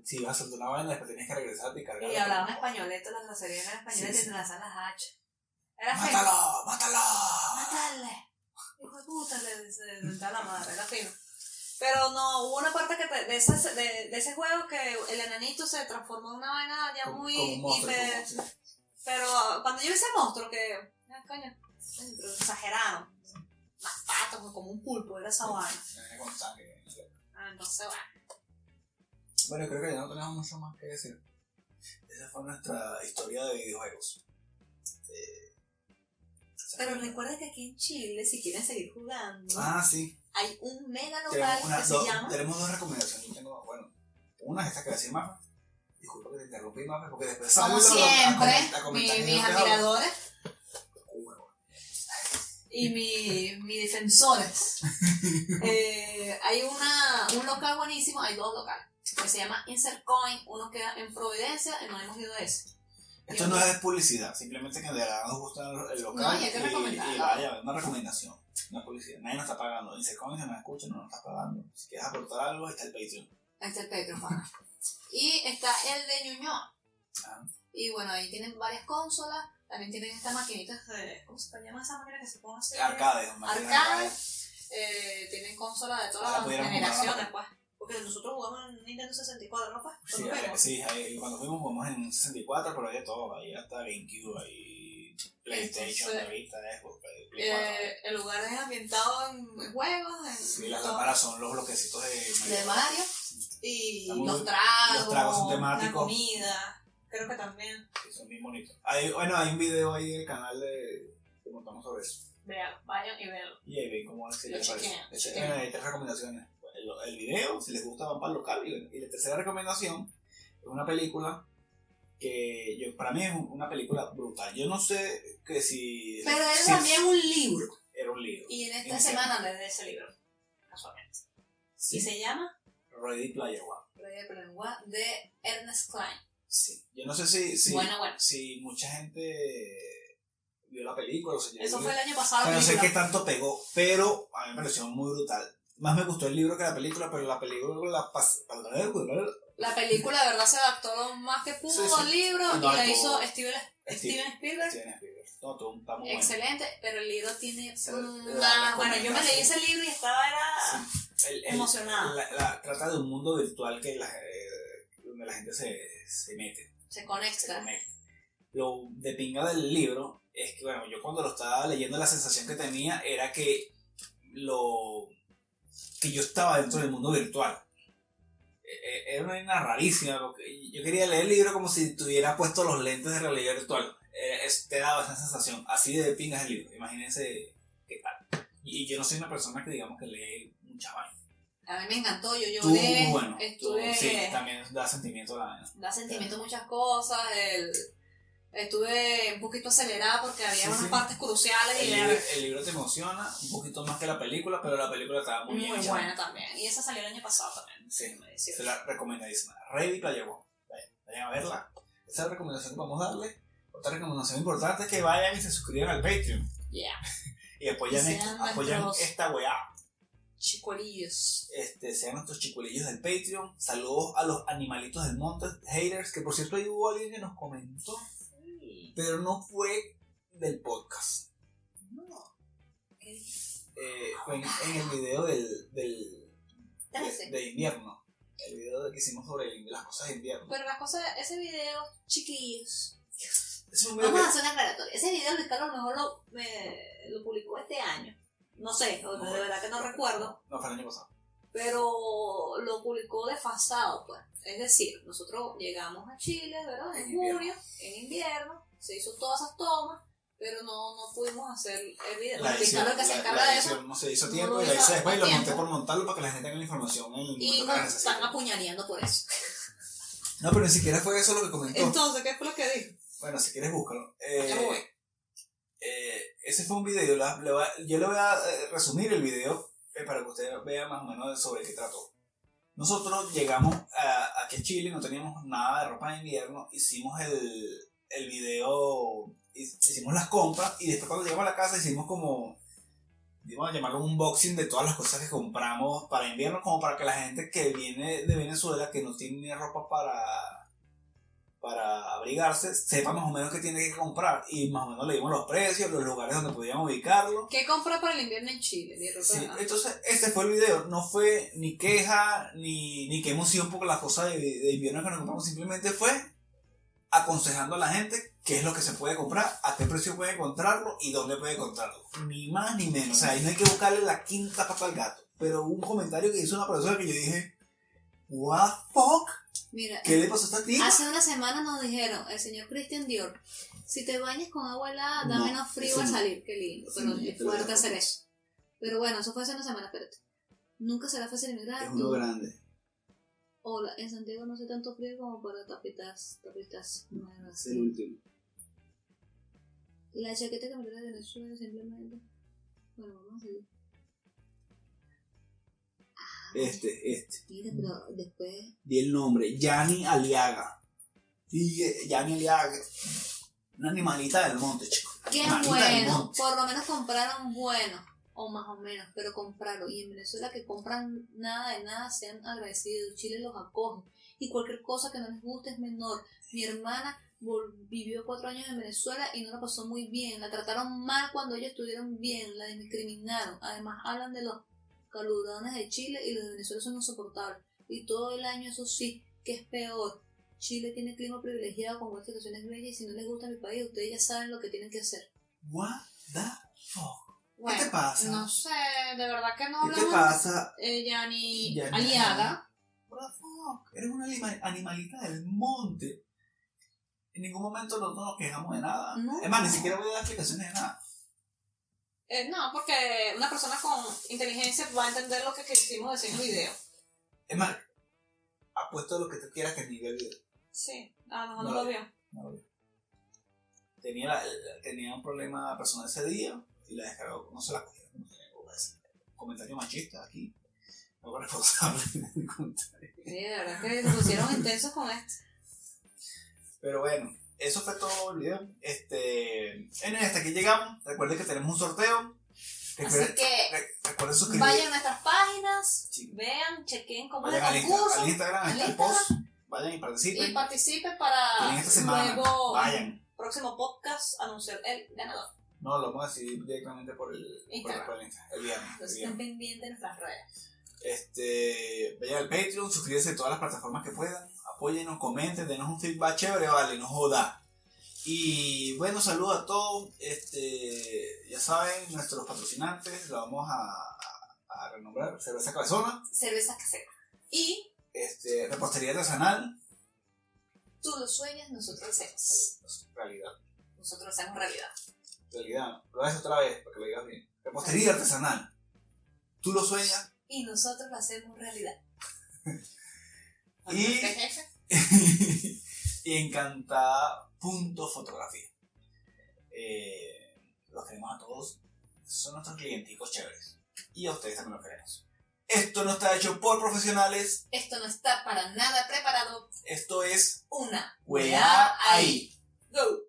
Si ibas a soltar una vaina, después tenías que regresarte y cargar. Y hablaban españolete, las groserías eran españoles Sí, y sí. te lanzan las hachas. Era feo. ¡Mátalo! ¡Mátalo! ¡Matarle! Hijo de puta, le se inventaba la madre, era fino. Pero no, hubo una parte que te- de, ese, de, de ese juego que el enanito se transformó en una vaina ya Como- muy como un monstruo, hiper- como- sí. Pero cuando yo vi ese monstruo que. ah, coño, exageraron. Más patos, como un pulpo, era esa vaina. Sangre, no sé. Ah, entonces, bueno. Bueno, creo que ya no tenemos mucho más que decir. Esa fue nuestra historia de videojuegos. Eh, Pero recuerda que aquí en Chile, si quieren seguir jugando, Ah, sí. hay un mega local una- que se llama. tenemos dos recomendaciones. Tengo, bueno, una es esta que decía Mafa. Disculpa que te interrumpí, Mafa, porque después Como sale a- a siempre, mi- mis admiradores y mi, mis defensores. <laughs> Eh, hay una, un local buenísimo, hay dos locales, que se llama Insert Coin, uno queda en Providencia, y no hemos ido a ese. Esto no es publicidad, simplemente que de verdad nos gusta el local No, y hay que recomendarlo. y vaya, una recomendación, no es publicidad. Nadie nos está pagando. Insecom, si nos escucha, no nos está pagando. Si quieres aportar algo, está el Patreon. Está el Patreon, pana. Y está el de Ñuñoa. Ah. Y bueno, ahí tienen varias consolas, también tienen estas maquinitas de, ¿cómo se llama esa máquina que se pone así? Arcade, una máquina de Arcade. Eh, tienen consolas de todas Ah, las generaciones, pues. Porque nosotros jugamos en Nintendo 64, ¿no? Pues, Sí, ahí- sí ahí- cuando fuimos jugamos en 64, pero de todo, ahí hasta GameCube, ahí PlayStation, Entonces, Vita, Xbox, Play 4. Eh, el lugar es ambientado en juegos, en Sí, las lámparas son los bloquecitos de de Mario. Y los tragos, los tragos son la temáticos. comida, creo que también. Sí, son bien bonitos. Hay, bueno, hay un video ahí en el canal de que montamos sobre eso. Vean, vayan y vean. Y ahí ven cómo es que Lo les parece. chequean. bueno, hay tres recomendaciones. El, el video, si les gusta, van para el local. Y, y la tercera recomendación es una película que yo, para mí es un- una película brutal. Yo no sé que si. Pero es si también un libro. Era un libro. Y en esta En semana de ese libro, casualmente. Sí. Y se llama Ready Player One. Ready Player One de Ernest Klein. Sí. Yo no sé si, si, Bueno, bueno. si mucha gente vio la película o se Eso fue el año pasado. Pero no sé qué tanto pegó, pero a mí me pareció muy brutal. Más me gustó el libro que la película, pero la película la pas- La película de verdad se adaptó lo más que pudo Sí, sí. al libro Y y no la hizo. Steven, Steven- Steven Spielberg. Steven Spielberg. No, todo está muy bueno. Excelente, pero el libro tiene Se- una... Bueno, yo me leí ese libro y estaba era El- el- emocionada. la- la- trata de un mundo virtual que la, eh, donde la gente se, se mete, se se conecta. conecta. Lo de pinga del libro es que, bueno, yo cuando lo estaba leyendo, la sensación que tenía era que lo que yo estaba dentro del mundo virtual. Eh, eh, Era una rarísima, porque yo quería leer el libro como si tuviera puesto los lentes de realidad virtual. Es- te daba esa sensación, así de pingas el libro. Imagínense qué tal. Y, y yo no soy una persona que digamos que lee mucha vaina. A mí me encantó, yo Tú, lloré, bueno, tú- estuve... sí, también da sentimiento a la vaina. da sentimiento muchas cosas, el, Estuve un poquito acelerada porque había Sí, unas sí. partes cruciales El y libro, el libro te emociona un poquito más que la película, pero la película estaba muy, muy, bien hecha. buena también. Y esa salió el año pasado también. Sí, se la recomendadísima. Ready Player One. Vayan, vayan a verla. Esa es la recomendación que vamos a darle. Otra recomendación importante es que vayan y se suscriban al Patreon. Yeah. <laughs> Y apoyan, esto- apoyan esta weá. Chicuelillos. Este, sean nuestros chicuelillos del Patreon. Saludos a los animalitos del monte, haters, que por cierto ahí hubo alguien que nos comentó, pero no fue del podcast. ¿Qué Eh, fue en, en el video del, del de, invierno. El video que hicimos sobre el- las cosas de invierno. Pero las cosas, ese video, chiquillos. Vamos a hacer una aclaratoria. Ese video Luis Carlos a lo mejor lo, me- lo publicó este año. No sé, o de verdad que no recuerdo. No, fue el año pasado. Pero lo publicó desfasado, pues. Es decir, nosotros llegamos a Chile, ¿verdad? En En julio, en invierno, se hizo todas esas tomas, pero no, no pudimos hacer el video. La edición, que se la- encarga de eso. no se hizo no tiempo y la hice después y lo monté por montarlo para que la gente tenga la información en Y nos están apuñaleando por eso. <laughs> No, pero ni siquiera fue eso lo que comentó. Entonces, ¿qué fue lo que dijo? Bueno, si quieres búscalo. Eh, Ya voy. eh, ese fue un video. la- le voy a- yo le voy a eh, resumir el video eh, para que usted vea más o menos sobre qué trató. Nosotros llegamos a, aquí a Chile, no teníamos nada de ropa de invierno, hicimos el, el video, hicimos las compras y después cuando llegamos a la casa hicimos como, vamos a llamarlo un unboxing de todas las cosas que compramos para invierno, como para que la gente que viene de Venezuela, que no tiene ropa para, para abrigarse, sepa más o menos qué tiene que comprar y más o menos le dimos los precios, los lugares donde podíamos ubicarlo. ¿Qué compró para el invierno en Chile? Sí, entonces este fue el video, no fue ni queja ni, ni qué emoción por las cosas de, de invierno que nos compramos, simplemente fue aconsejando a la gente qué es lo que se puede comprar, a qué precio puede encontrarlo y dónde puede encontrarlo. Ni más ni menos, o sea, ahí no hay que buscarle la quinta pata al gato. Pero hubo un comentario que hizo una profesora que yo dije, what the fuck, Mira, ¿qué le pasó a esta tía? hace una semana nos dijeron, el señor Christian Dior, si te bañas con agua helada, da No, menos frío al no. salir. Qué lindo, pero no, es fuerte hacer eso. Pero bueno, eso fue hace una semana, espérate. Nunca será fácil emigrar. Es uno grande. Hola, en Santiago no hace tanto frío como para tapitas, tapitas nuevas. El último. La chaqueta que me trae de Venezuela simplemente. Bueno, vamos a seguir. Este, este. Mira, pero después. Di el nombre, Yani Aliaga. Yani Aliaga. Una animalita del monte, chico. Qué Animalita bueno, por lo menos compraron bueno, o más o menos, pero compraron. Y en Venezuela que compran nada de nada, sean agradecidos. Chile los acoge. Y cualquier cosa que no les guste es menor. Mi hermana vivió cuatro años en Venezuela y no la pasó muy bien. La trataron mal cuando ellos estuvieron bien, la discriminaron. Además hablan de los calurones de Chile y los de Venezuela son insoportables. Y todo el año eso sí, que es peor. Chile tiene clima privilegiado con buenas estaciones bellas y si no les gusta mi país, ustedes ya saben lo que tienen que hacer. What the fuck? Bueno, ¿Qué te pasa? No sé, de verdad que no ¿Qué te pasa? Yani Yani Aliaga. What the fuck? Eres una anima- animalita del monte. En ningún momento nosotros nos quejamos de nada. No. Es más, ni siquiera voy a dar explicaciones de nada. Eh, no, porque una persona con inteligencia va a entender lo que quisimos decir en el video. Es más, apuesto lo que tú quieras que ni vea el video. Sí, a lo mejor No no, lo vio. No lo vi. Tenía, la- tenía un problema personal ese día y la descargó. No se la cogieron. Decir. Comentario machista aquí. No responsable <laughs> del comentario. Sí, de verdad que se pusieron intensos con esto. Pero bueno, eso fue todo el video. Este, en hasta aquí llegamos. Recuerden que tenemos un sorteo. Así Recuerden, que re- recuerden suscribir. vayan a nuestras páginas, Sí. vean, chequen cómo es Vayan al, el concurso al Instagram, al el post. Vayan y participen. y participen para Tienen esta semana. luego, Vayan. próximo podcast, anunciar el ganador. No, lo vamos a decidir directamente por el, por el, por el viernes. Entonces estén pendientes de nuestras redes. Este, vayan al Patreon, suscríbanse a todas las plataformas que puedan, apóyennos, comenten, denos un feedback chévere, vale, no joda. Y bueno, saludos a todos. Este, ya saben, nuestros patrocinantes, lo vamos a, renombrar, Cerveza Cabezona, Cerveza casera. Y este, Repostería Artesanal, tú lo sueñas, nosotros hacemos. realidad, Nosotros hacemos realidad. Realidad, lo haces otra vez, para que lo digas bien. Repostería Artesanal, tú lo sueñas Y nosotros lo hacemos realidad. <laughs> Y- <laughs> y encantada punto fotografía. Eh, los queremos a todos. Son nuestros clienticos chéveres. Y a ustedes también los queremos. Esto no está hecho por profesionales. Esto no está para nada preparado. Esto es Una Weá ahí. Go.